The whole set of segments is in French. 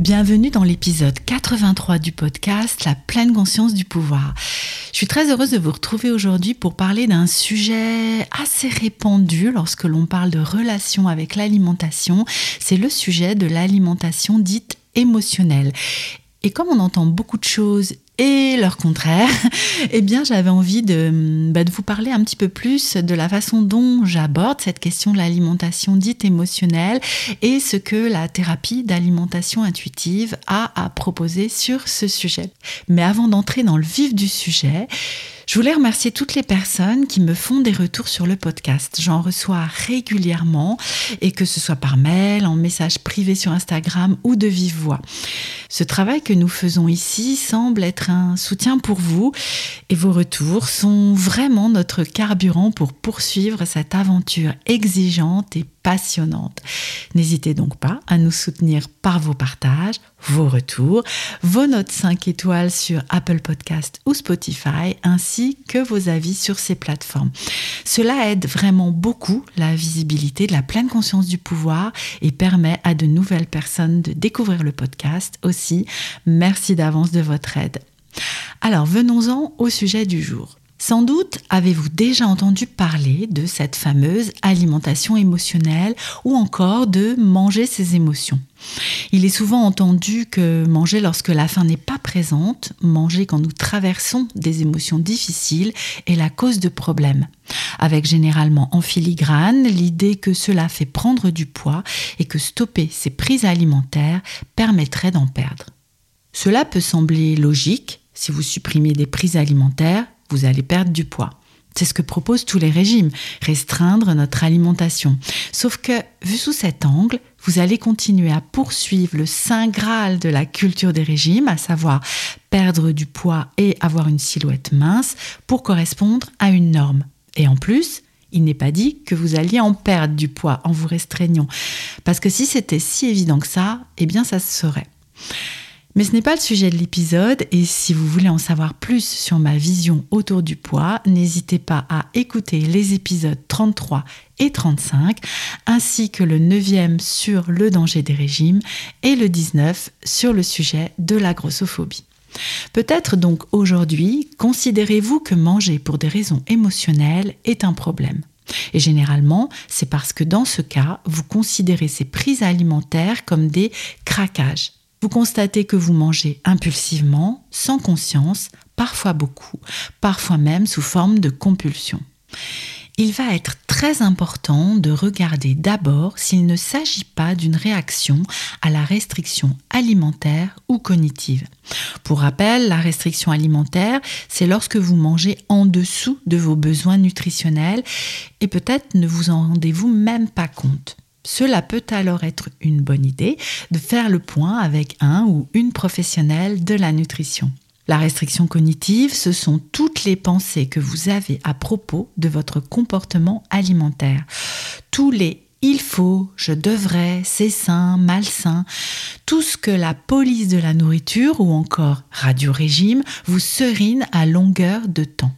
Bienvenue dans l'épisode 83 du podcast La pleine conscience du pouvoir. Je suis très heureuse de vous retrouver aujourd'hui pour parler d'un sujet assez répandu lorsque l'on parle de relation avec l'alimentation. C'est le sujet de l'alimentation dite émotionnelle. Et comme on entend beaucoup de choses et leur contraire, eh bien j'avais envie de, bah, de, vous parler un petit peu plus de la façon dont j'aborde cette question de l'alimentation dite émotionnelle et ce que la thérapie d'alimentation intuitive a à proposer sur ce sujet. Mais avant d'entrer dans le vif du sujet, je voulais remercier toutes les personnes qui me font des retours sur le podcast. J'en reçois régulièrement et que ce soit par mail, en message privé sur Instagram ou de vive voix. Ce travail que nous faisons ici semble être un soutien pour vous et vos retours sont vraiment notre carburant pour poursuivre cette aventure exigeante et passionnante. N'hésitez donc pas à nous soutenir par vos partages, vos retours, vos notes 5 étoiles sur Apple Podcast ou Spotify, ainsi que vos avis sur ces plateformes. Cela aide vraiment beaucoup la visibilité de la pleine conscience du pouvoir et permet à de nouvelles personnes de découvrir le podcast aussi. Merci d'avance de votre aide. Alors venons-en au sujet du jour. Sans doute avez-vous déjà entendu parler de cette fameuse alimentation émotionnelle ou encore de manger ses émotions. Il est souvent entendu que manger lorsque la faim n'est pas présente, manger quand nous traversons des émotions difficiles est la cause de problèmes. Avec généralement en filigrane l'idée que cela fait prendre du poids et que stopper ces prises alimentaires permettrait d'en perdre. Cela peut sembler logique si vous supprimez des prises alimentaires vous allez perdre du poids. C'est ce que proposent tous les régimes, restreindre notre alimentation. Sauf que, vu sous cet angle, vous allez continuer à poursuivre le saint graal de la culture des régimes, à savoir perdre du poids et avoir une silhouette mince pour correspondre à une norme. Et en plus, il n'est pas dit que vous alliez en perdre du poids en vous restreignant. Parce que si c'était si évident que ça, eh bien ça se saurait. Mais ce n'est pas le sujet de l'épisode et si vous voulez en savoir plus sur ma vision autour du poids, n'hésitez pas à écouter les épisodes 33 et 35 ainsi que le 9e sur le danger des régimes et le 19 sur le sujet de la grossophobie. Peut-être donc aujourd'hui, considérez-vous que manger pour des raisons émotionnelles est un problème. Et généralement, c'est parce que dans ce cas, vous considérez ces prises alimentaires comme des craquages vous constatez que vous mangez impulsivement, sans conscience, parfois beaucoup, parfois même sous forme de compulsion. Il va être très important de regarder d'abord s'il ne s'agit pas d'une réaction à la restriction alimentaire ou cognitive. Pour rappel, la restriction alimentaire, c'est lorsque vous mangez en dessous de vos besoins nutritionnels et peut-être ne vous en rendez-vous même pas compte. Cela peut alors être une bonne idée de faire le point avec un ou une professionnelle de la nutrition. La restriction cognitive, ce sont toutes les pensées que vous avez à propos de votre comportement alimentaire. Tous les il faut, je devrais, c'est sain, malsain, tout ce que la police de la nourriture ou encore radio-régime vous serine à longueur de temps.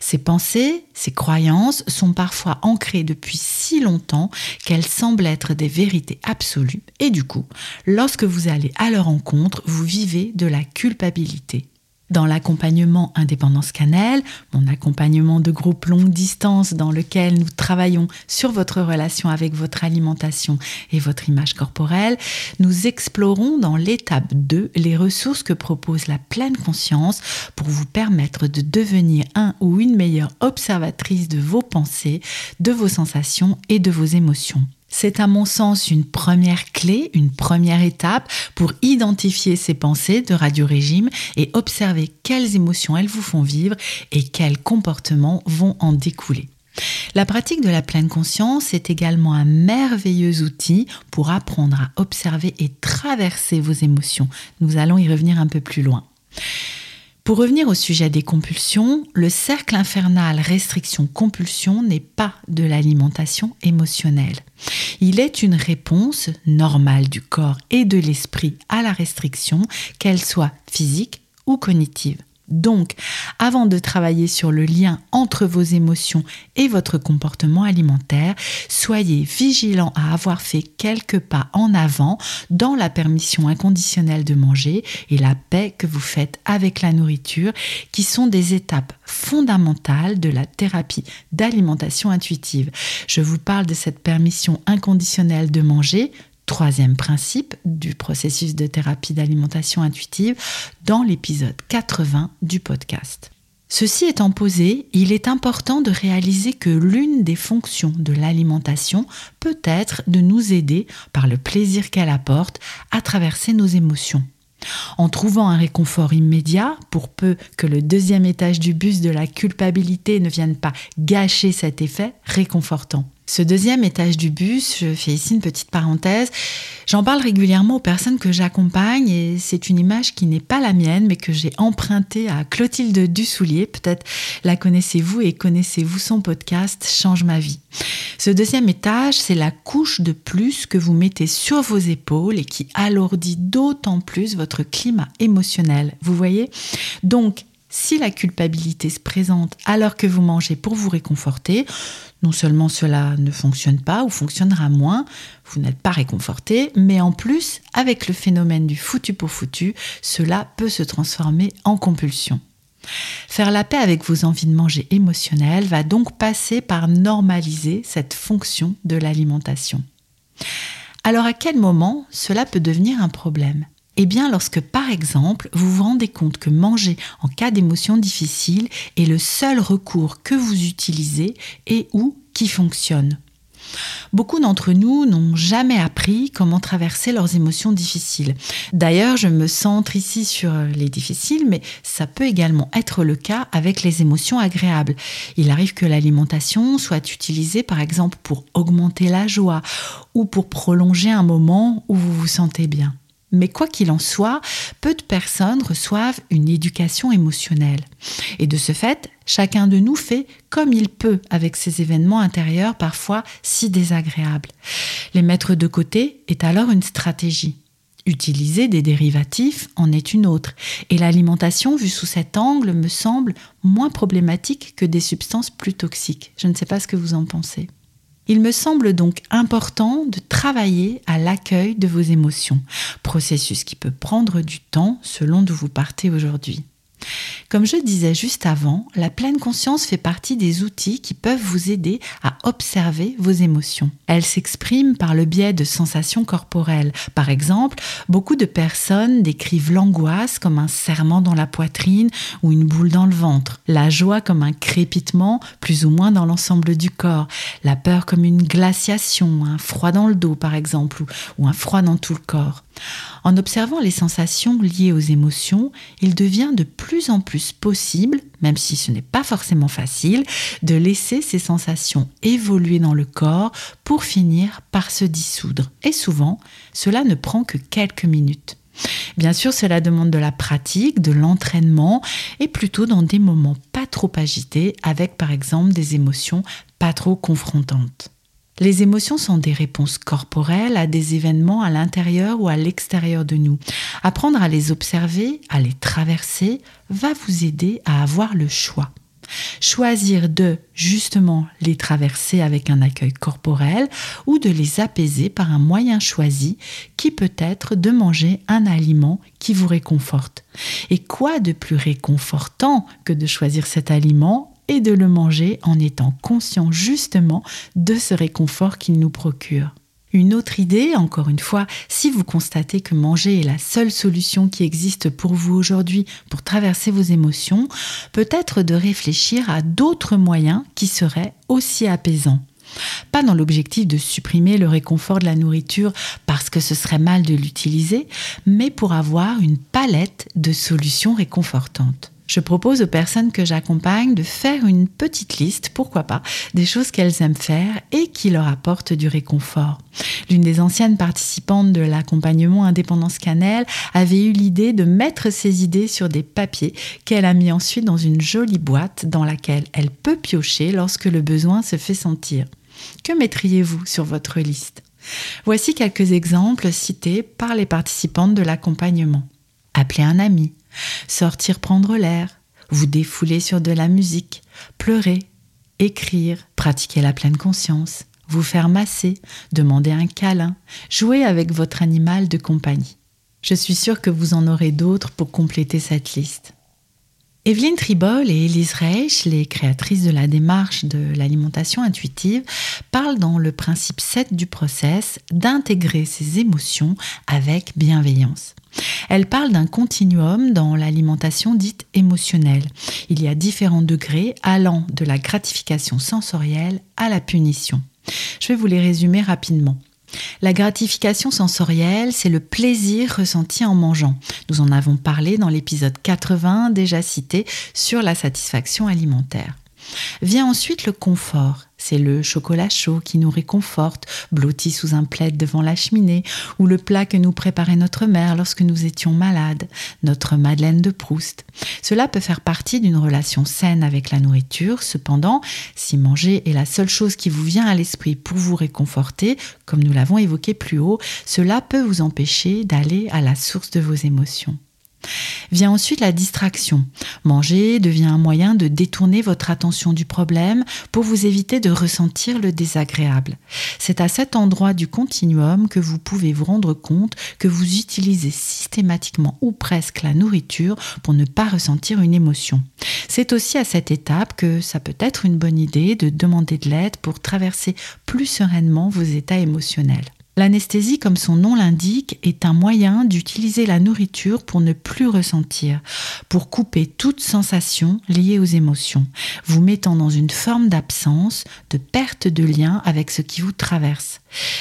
Ces pensées, ces croyances sont parfois ancrées depuis si longtemps qu'elles semblent être des vérités absolues et du coup, lorsque vous allez à leur encontre, vous vivez de la culpabilité. Dans l'accompagnement Indépendance Cannelle, mon accompagnement de groupe longue distance dans lequel nous travaillons sur votre relation avec votre alimentation et votre image corporelle, nous explorons dans l'étape 2 les ressources que propose la pleine conscience pour vous permettre de devenir un ou une meilleure observatrice de vos pensées, de vos sensations et de vos émotions. C'est à mon sens une première clé, une première étape pour identifier ces pensées de radio-régime et observer quelles émotions elles vous font vivre et quels comportements vont en découler. La pratique de la pleine conscience est également un merveilleux outil pour apprendre à observer et traverser vos émotions. Nous allons y revenir un peu plus loin. Pour revenir au sujet des compulsions, le cercle infernal restriction-compulsion n'est pas de l'alimentation émotionnelle. Il est une réponse normale du corps et de l'esprit à la restriction, qu'elle soit physique ou cognitive. Donc, avant de travailler sur le lien entre vos émotions et votre comportement alimentaire, soyez vigilant à avoir fait quelques pas en avant dans la permission inconditionnelle de manger et la paix que vous faites avec la nourriture, qui sont des étapes fondamentales de la thérapie d'alimentation intuitive. Je vous parle de cette permission inconditionnelle de manger troisième principe du processus de thérapie d'alimentation intuitive dans l'épisode 80 du podcast. Ceci étant posé, il est important de réaliser que l'une des fonctions de l'alimentation peut être de nous aider, par le plaisir qu'elle apporte, à traverser nos émotions. En trouvant un réconfort immédiat, pour peu que le deuxième étage du bus de la culpabilité ne vienne pas gâcher cet effet réconfortant. Ce deuxième étage du bus, je fais ici une petite parenthèse, j'en parle régulièrement aux personnes que j'accompagne et c'est une image qui n'est pas la mienne mais que j'ai empruntée à Clotilde Dussoulier. Peut-être la connaissez-vous et connaissez-vous son podcast Change ma vie. Ce deuxième étage, c'est la couche de plus que vous mettez sur vos épaules et qui alourdit d'autant plus votre climat émotionnel. Vous voyez? Donc, si la culpabilité se présente alors que vous mangez pour vous réconforter, non seulement cela ne fonctionne pas ou fonctionnera moins, vous n'êtes pas réconforté, mais en plus, avec le phénomène du foutu pour foutu, cela peut se transformer en compulsion. Faire la paix avec vos envies de manger émotionnelles va donc passer par normaliser cette fonction de l'alimentation. Alors à quel moment cela peut devenir un problème? Eh bien, lorsque par exemple, vous vous rendez compte que manger en cas d'émotion difficile est le seul recours que vous utilisez et ou qui fonctionne. Beaucoup d'entre nous n'ont jamais appris comment traverser leurs émotions difficiles. D'ailleurs, je me centre ici sur les difficiles, mais ça peut également être le cas avec les émotions agréables. Il arrive que l'alimentation soit utilisée par exemple pour augmenter la joie ou pour prolonger un moment où vous vous sentez bien. Mais quoi qu'il en soit, peu de personnes reçoivent une éducation émotionnelle. Et de ce fait, chacun de nous fait comme il peut avec ces événements intérieurs parfois si désagréables. Les mettre de côté est alors une stratégie. Utiliser des dérivatifs en est une autre. Et l'alimentation, vue sous cet angle, me semble moins problématique que des substances plus toxiques. Je ne sais pas ce que vous en pensez. Il me semble donc important de travailler à l'accueil de vos émotions, processus qui peut prendre du temps selon d'où vous partez aujourd'hui. Comme je disais juste avant, la pleine conscience fait partie des outils qui peuvent vous aider à observer vos émotions. Elle s'exprime par le biais de sensations corporelles. Par exemple, beaucoup de personnes décrivent l'angoisse comme un serrement dans la poitrine ou une boule dans le ventre, la joie comme un crépitement plus ou moins dans l'ensemble du corps, la peur comme une glaciation, un froid dans le dos par exemple, ou un froid dans tout le corps. En observant les sensations liées aux émotions, il devient de plus en plus possible, même si ce n'est pas forcément facile, de laisser ces sensations évoluer dans le corps pour finir par se dissoudre. Et souvent, cela ne prend que quelques minutes. Bien sûr, cela demande de la pratique, de l'entraînement et plutôt dans des moments pas trop agités avec par exemple des émotions pas trop confrontantes. Les émotions sont des réponses corporelles à des événements à l'intérieur ou à l'extérieur de nous. Apprendre à les observer, à les traverser, va vous aider à avoir le choix. choisir de justement les traverser avec un accueil corporel ou de les apaiser par un moyen choisi qui peut être de manger un aliment qui vous réconforte. Et quoi de plus réconfortant que de choisir cet aliment et de le manger en étant conscient justement de ce réconfort qu'il nous procure. Une autre idée, encore une fois, si vous constatez que manger est la seule solution qui existe pour vous aujourd'hui pour traverser vos émotions, peut être de réfléchir à d'autres moyens qui seraient aussi apaisants. Pas dans l'objectif de supprimer le réconfort de la nourriture parce que ce serait mal de l'utiliser, mais pour avoir une palette de solutions réconfortantes je propose aux personnes que j'accompagne de faire une petite liste, pourquoi pas, des choses qu'elles aiment faire et qui leur apportent du réconfort. L'une des anciennes participantes de l'accompagnement Indépendance Cannelle avait eu l'idée de mettre ses idées sur des papiers qu'elle a mis ensuite dans une jolie boîte dans laquelle elle peut piocher lorsque le besoin se fait sentir. Que mettriez-vous sur votre liste? Voici quelques exemples cités par les participantes de l'accompagnement. Appeler un ami, sortir prendre l'air, vous défouler sur de la musique, pleurer, écrire, pratiquer la pleine conscience, vous faire masser, demander un câlin, jouer avec votre animal de compagnie. Je suis sûre que vous en aurez d'autres pour compléter cette liste. Evelyne Tribol et Elise Reich, les créatrices de la démarche de l'alimentation intuitive, parlent dans le principe 7 du process d'intégrer ses émotions avec bienveillance. Elle parle d'un continuum dans l'alimentation dite émotionnelle. Il y a différents degrés allant de la gratification sensorielle à la punition. Je vais vous les résumer rapidement. La gratification sensorielle, c'est le plaisir ressenti en mangeant. Nous en avons parlé dans l'épisode 80 déjà cité sur la satisfaction alimentaire. Vient ensuite le confort. C'est le chocolat chaud qui nous réconforte, blotti sous un plaid devant la cheminée, ou le plat que nous préparait notre mère lorsque nous étions malades, notre Madeleine de Proust. Cela peut faire partie d'une relation saine avec la nourriture, cependant, si manger est la seule chose qui vous vient à l'esprit pour vous réconforter, comme nous l'avons évoqué plus haut, cela peut vous empêcher d'aller à la source de vos émotions. Vient ensuite la distraction. Manger devient un moyen de détourner votre attention du problème pour vous éviter de ressentir le désagréable. C'est à cet endroit du continuum que vous pouvez vous rendre compte que vous utilisez systématiquement ou presque la nourriture pour ne pas ressentir une émotion. C'est aussi à cette étape que ça peut être une bonne idée de demander de l'aide pour traverser plus sereinement vos états émotionnels. L'anesthésie, comme son nom l'indique, est un moyen d'utiliser la nourriture pour ne plus ressentir, pour couper toute sensation liée aux émotions, vous mettant dans une forme d'absence, de perte de lien avec ce qui vous traverse.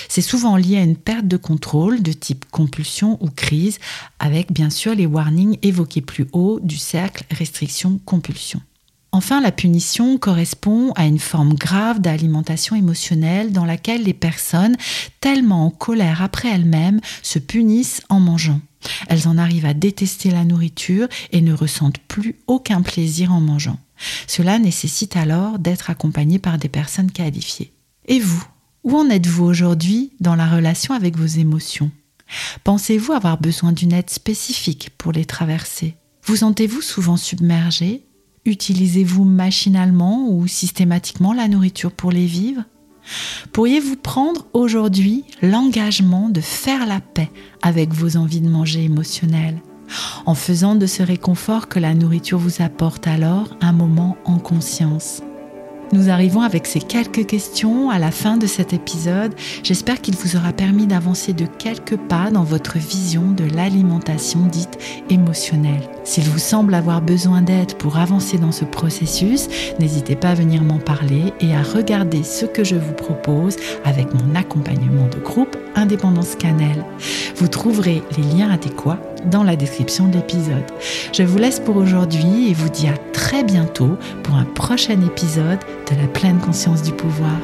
C'est souvent lié à une perte de contrôle de type compulsion ou crise, avec bien sûr les warnings évoqués plus haut du cercle restriction-compulsion. Enfin, la punition correspond à une forme grave d'alimentation émotionnelle dans laquelle les personnes, tellement en colère après elles-mêmes, se punissent en mangeant. Elles en arrivent à détester la nourriture et ne ressentent plus aucun plaisir en mangeant. Cela nécessite alors d'être accompagné par des personnes qualifiées. Et vous, où en êtes-vous aujourd'hui dans la relation avec vos émotions? Pensez-vous avoir besoin d'une aide spécifique pour les traverser? Vous sentez-vous souvent submergé Utilisez-vous machinalement ou systématiquement la nourriture pour les vivre? Pourriez-vous prendre aujourd'hui l'engagement de faire la paix avec vos envies de manger émotionnelles? En faisant de ce réconfort que la nourriture vous apporte alors un moment en conscience nous arrivons avec ces quelques questions à la fin de cet épisode. J'espère qu'il vous aura permis d'avancer de quelques pas dans votre vision de l'alimentation dite émotionnelle. S'il vous semble avoir besoin d'aide pour avancer dans ce processus, n'hésitez pas à venir m'en parler et à regarder ce que je vous propose avec mon accompagnement de groupe Indépendance Cannelle. Vous trouverez les liens adéquats dans la description de l'épisode. Je vous laisse pour aujourd'hui et vous dis à très bientôt pour un prochain épisode de la pleine conscience du pouvoir.